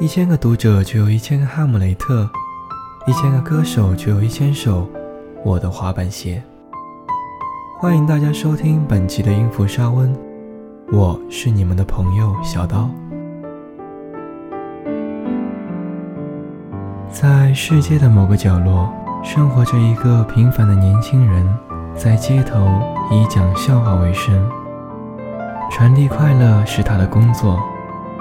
一千个读者就有一千个哈姆雷特，一千个歌手就有一千首我的滑板鞋。欢迎大家收听本期的音符沙温，我是你们的朋友小刀。在世界的某个角落，生活着一个平凡的年轻人，在街头以讲笑话为生，传递快乐是他的工作。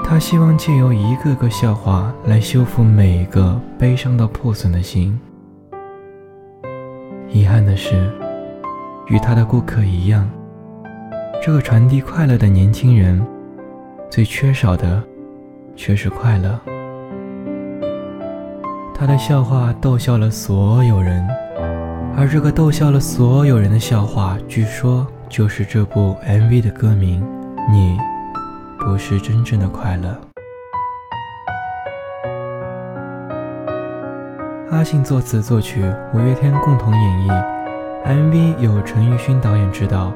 他希望借由一个个笑话来修复每一个悲伤到破损的心。遗憾的是，与他的顾客一样，这个传递快乐的年轻人，最缺少的却是快乐。他的笑话逗笑了所有人，而这个逗笑了所有人的笑话，据说就是这部 MV 的歌名。你。不是真正的快乐。阿信作词作曲，五月天共同演绎。MV 由陈奕迅导演执导，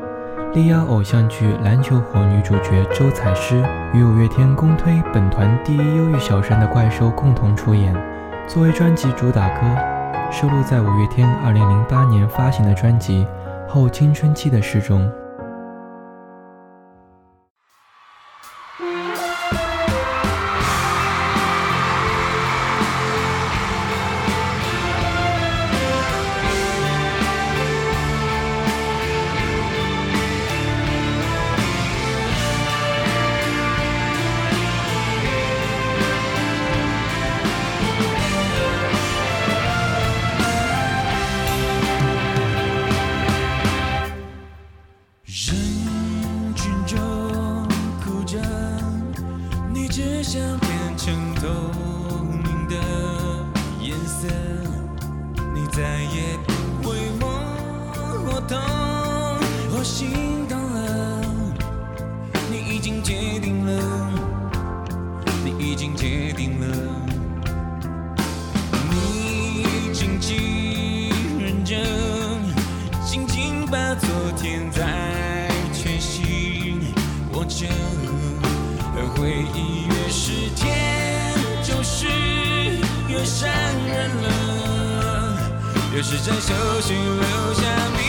力压偶像剧《篮球火》女主角周采诗与五月天公推本团第一忧郁小生的怪兽共同出演。作为专辑主打歌，收录在五月天2008年发行的专辑《后青春期的诗》中。了，你静静认真，静静把昨天在全心握着，而回忆越是甜，就是越伤人了，越是在手心留下。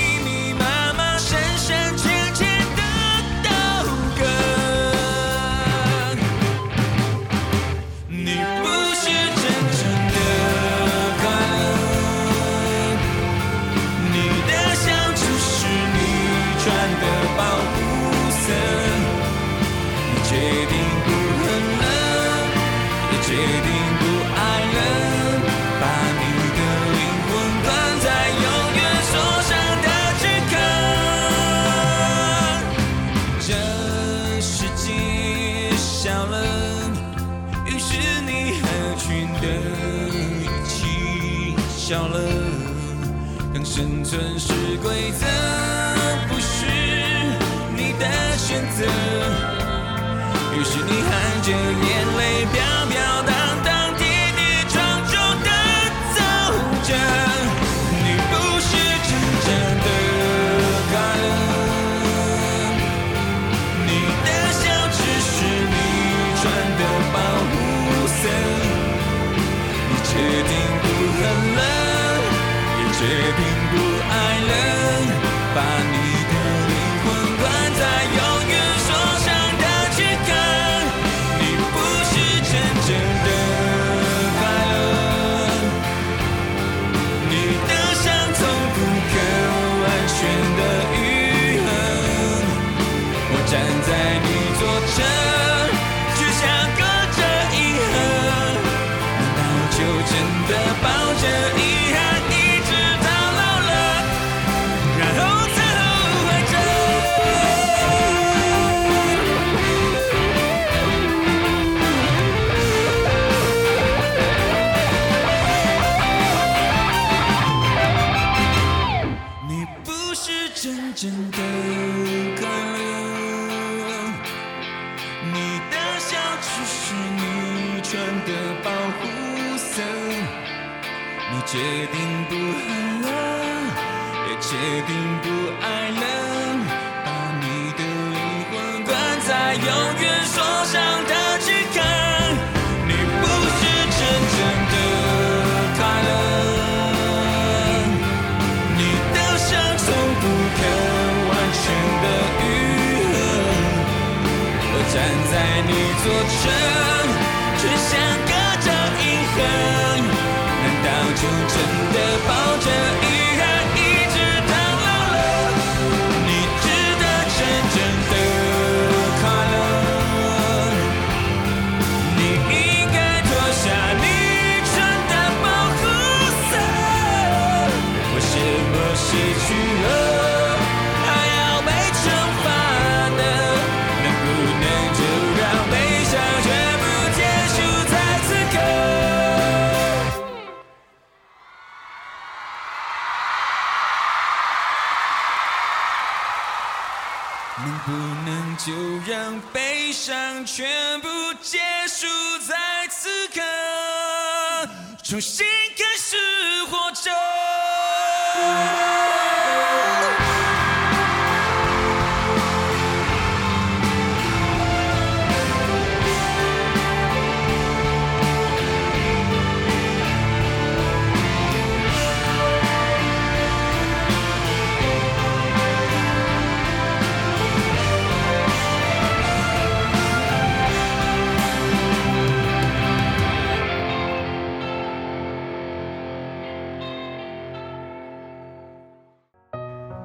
城市规则，不是你的选择，于是你含着眼泪飘。决做着就让悲伤全部结束在此刻，重新开始活着？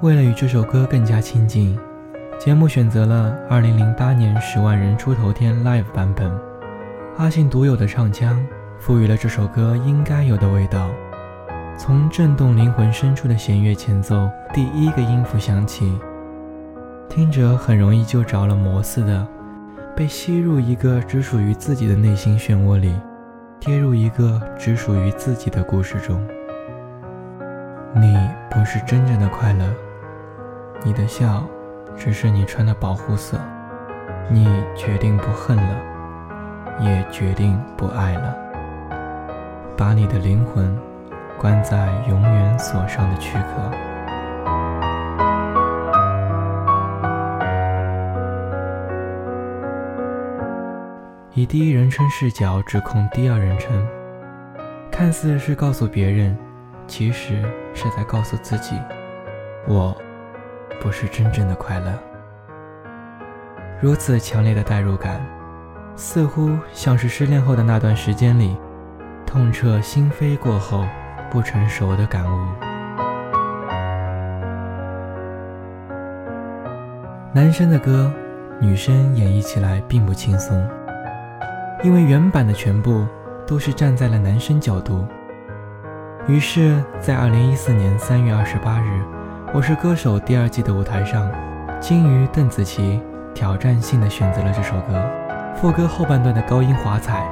为了与这首歌更加亲近，节目选择了2008年十万人出头天 live 版本。阿信独有的唱腔，赋予了这首歌应该有的味道。从震动灵魂深处的弦乐前奏第一个音符响起，听着很容易就着了魔似的，被吸入一个只属于自己的内心漩涡里，跌入一个只属于自己的故事中。你不是真正的快乐。你的笑，只是你穿的保护色。你决定不恨了，也决定不爱了。把你的灵魂关在永远锁上的躯壳。以第一人称视角指控第二人称，看似是告诉别人，其实是在告诉自己：我。不是真正的快乐。如此强烈的代入感，似乎像是失恋后的那段时间里，痛彻心扉过后不成熟的感悟。男生的歌，女生演绎起来并不轻松，因为原版的全部都是站在了男生角度。于是，在二零一四年三月二十八日。我是歌手第二季的舞台上，金鱼邓紫棋挑战性的选择了这首歌。副歌后半段的高音华彩，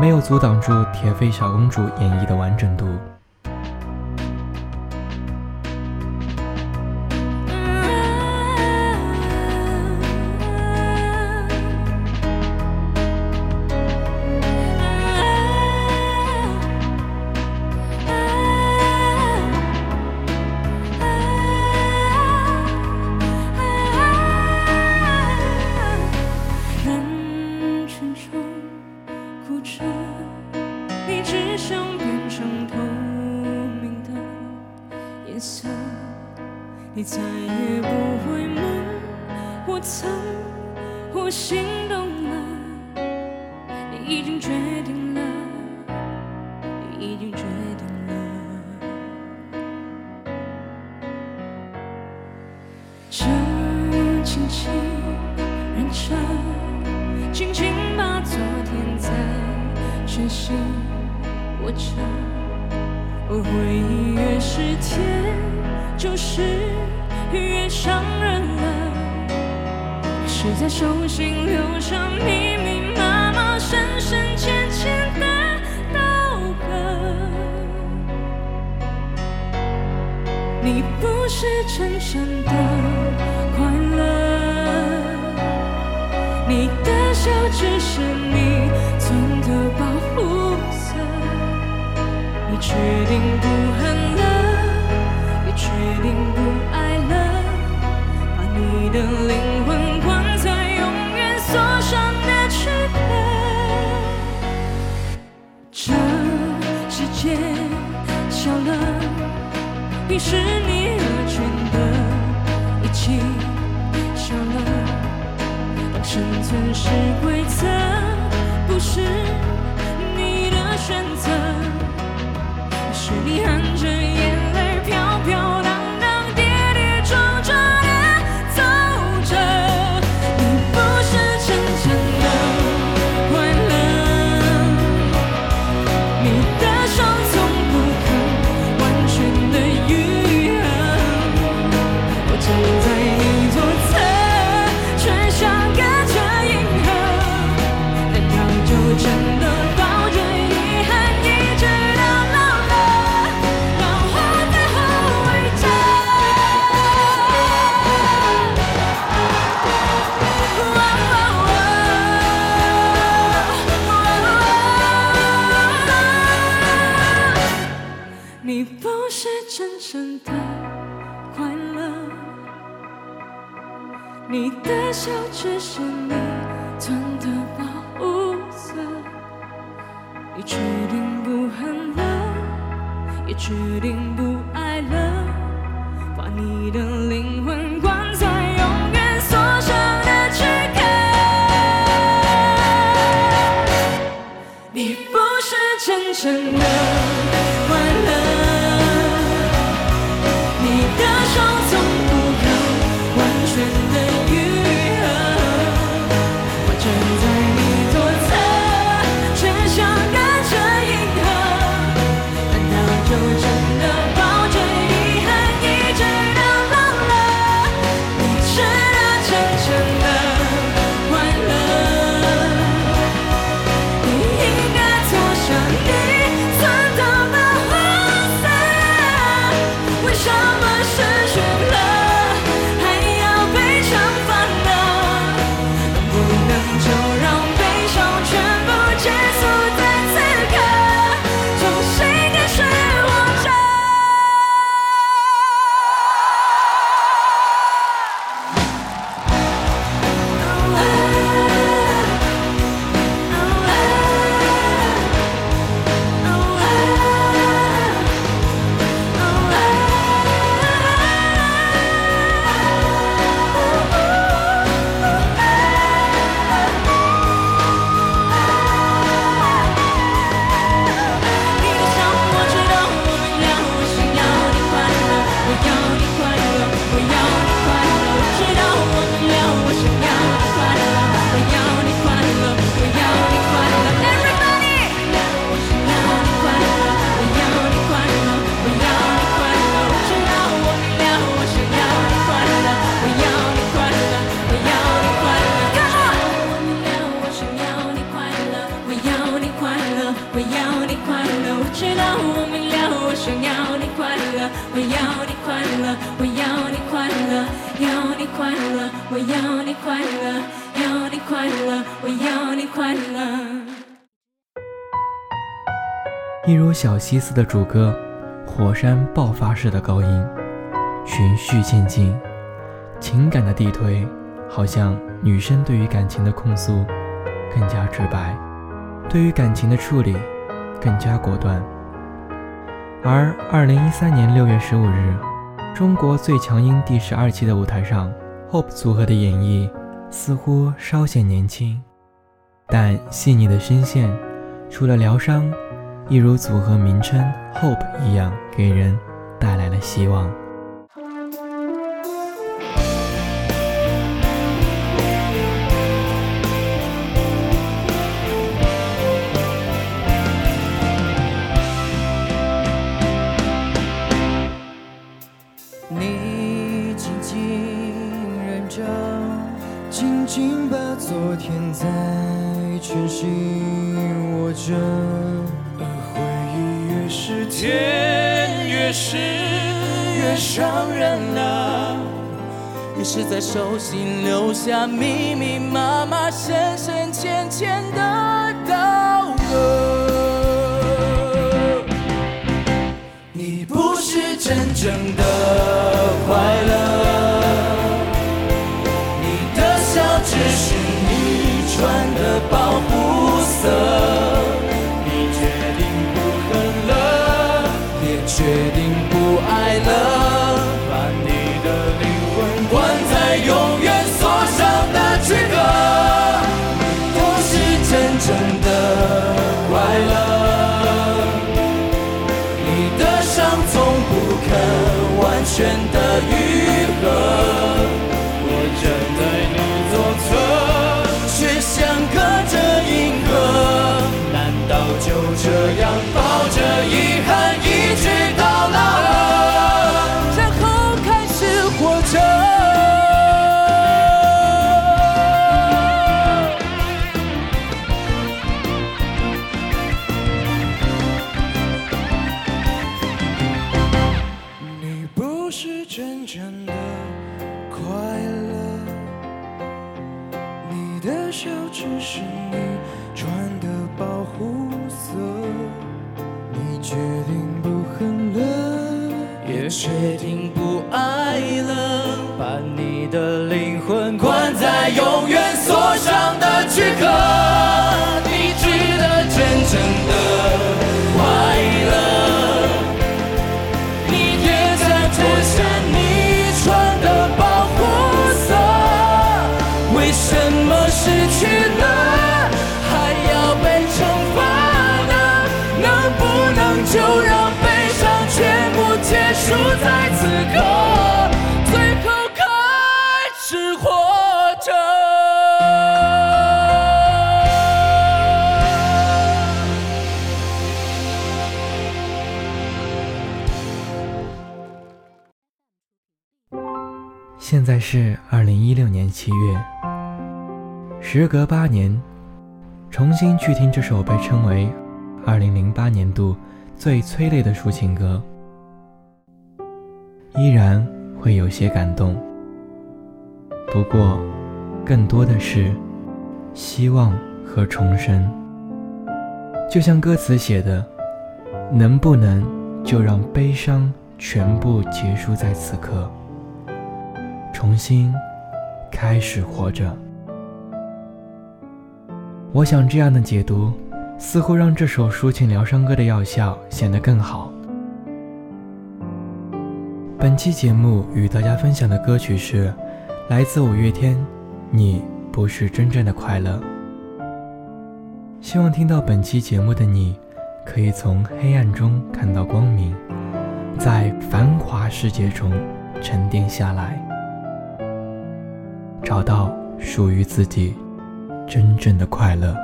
没有阻挡住铁肺小公主演绎的完整度。全心握着。回忆越是甜，就是越伤人了。谁在手心留下密密麻麻、深深浅浅的刀割。你不是真正的快乐，你的笑只是看着夜我要你快乐，我要你快乐，要你快乐，我要你快乐，要你快乐，我要你快乐。一如小溪似的主歌，火山爆发式的高音，循序渐进，情感的递推，好像女生对于感情的控诉更加直白，对于感情的处理更加果断。而二零一三年六月十五日，中国最强音第十二期的舞台上，Hope 组合的演绎似乎稍显年轻，但细腻的声线，除了疗伤，一如组合名称 Hope 一样，给人带来了希望。你紧紧忍着，紧紧把昨天在拳心握着。而回忆越是甜，越是越伤人啊！越是在手心留下密密麻麻、深深浅浅的刀割。真正的快乐，你的笑只是你穿的保护色。全的愈合我站在你左侧却像隔着银河难道就这样也决定不爱了，把你的灵魂关在永远锁上的躯壳。此刻，最后开始活着？现在是二零一六年七月，时隔八年，重新去听这首被称为二零零八年度最催泪的抒情歌，依然会有些感动。不过，更多的是希望和重生。就像歌词写的：“能不能就让悲伤全部结束在此刻？”重新开始活着。我想这样的解读，似乎让这首抒情疗伤歌的药效显得更好。本期节目与大家分享的歌曲是来自五月天，《你不是真正的快乐》。希望听到本期节目的你，可以从黑暗中看到光明，在繁华世界中沉淀下来。找到属于自己真正的快乐。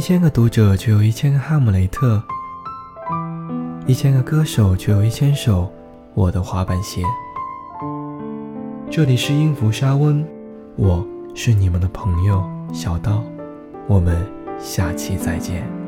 一千个读者就有一千个哈姆雷特，一千个歌手就有一千首我的滑板鞋。这里是音符沙温，我是你们的朋友小刀，我们下期再见。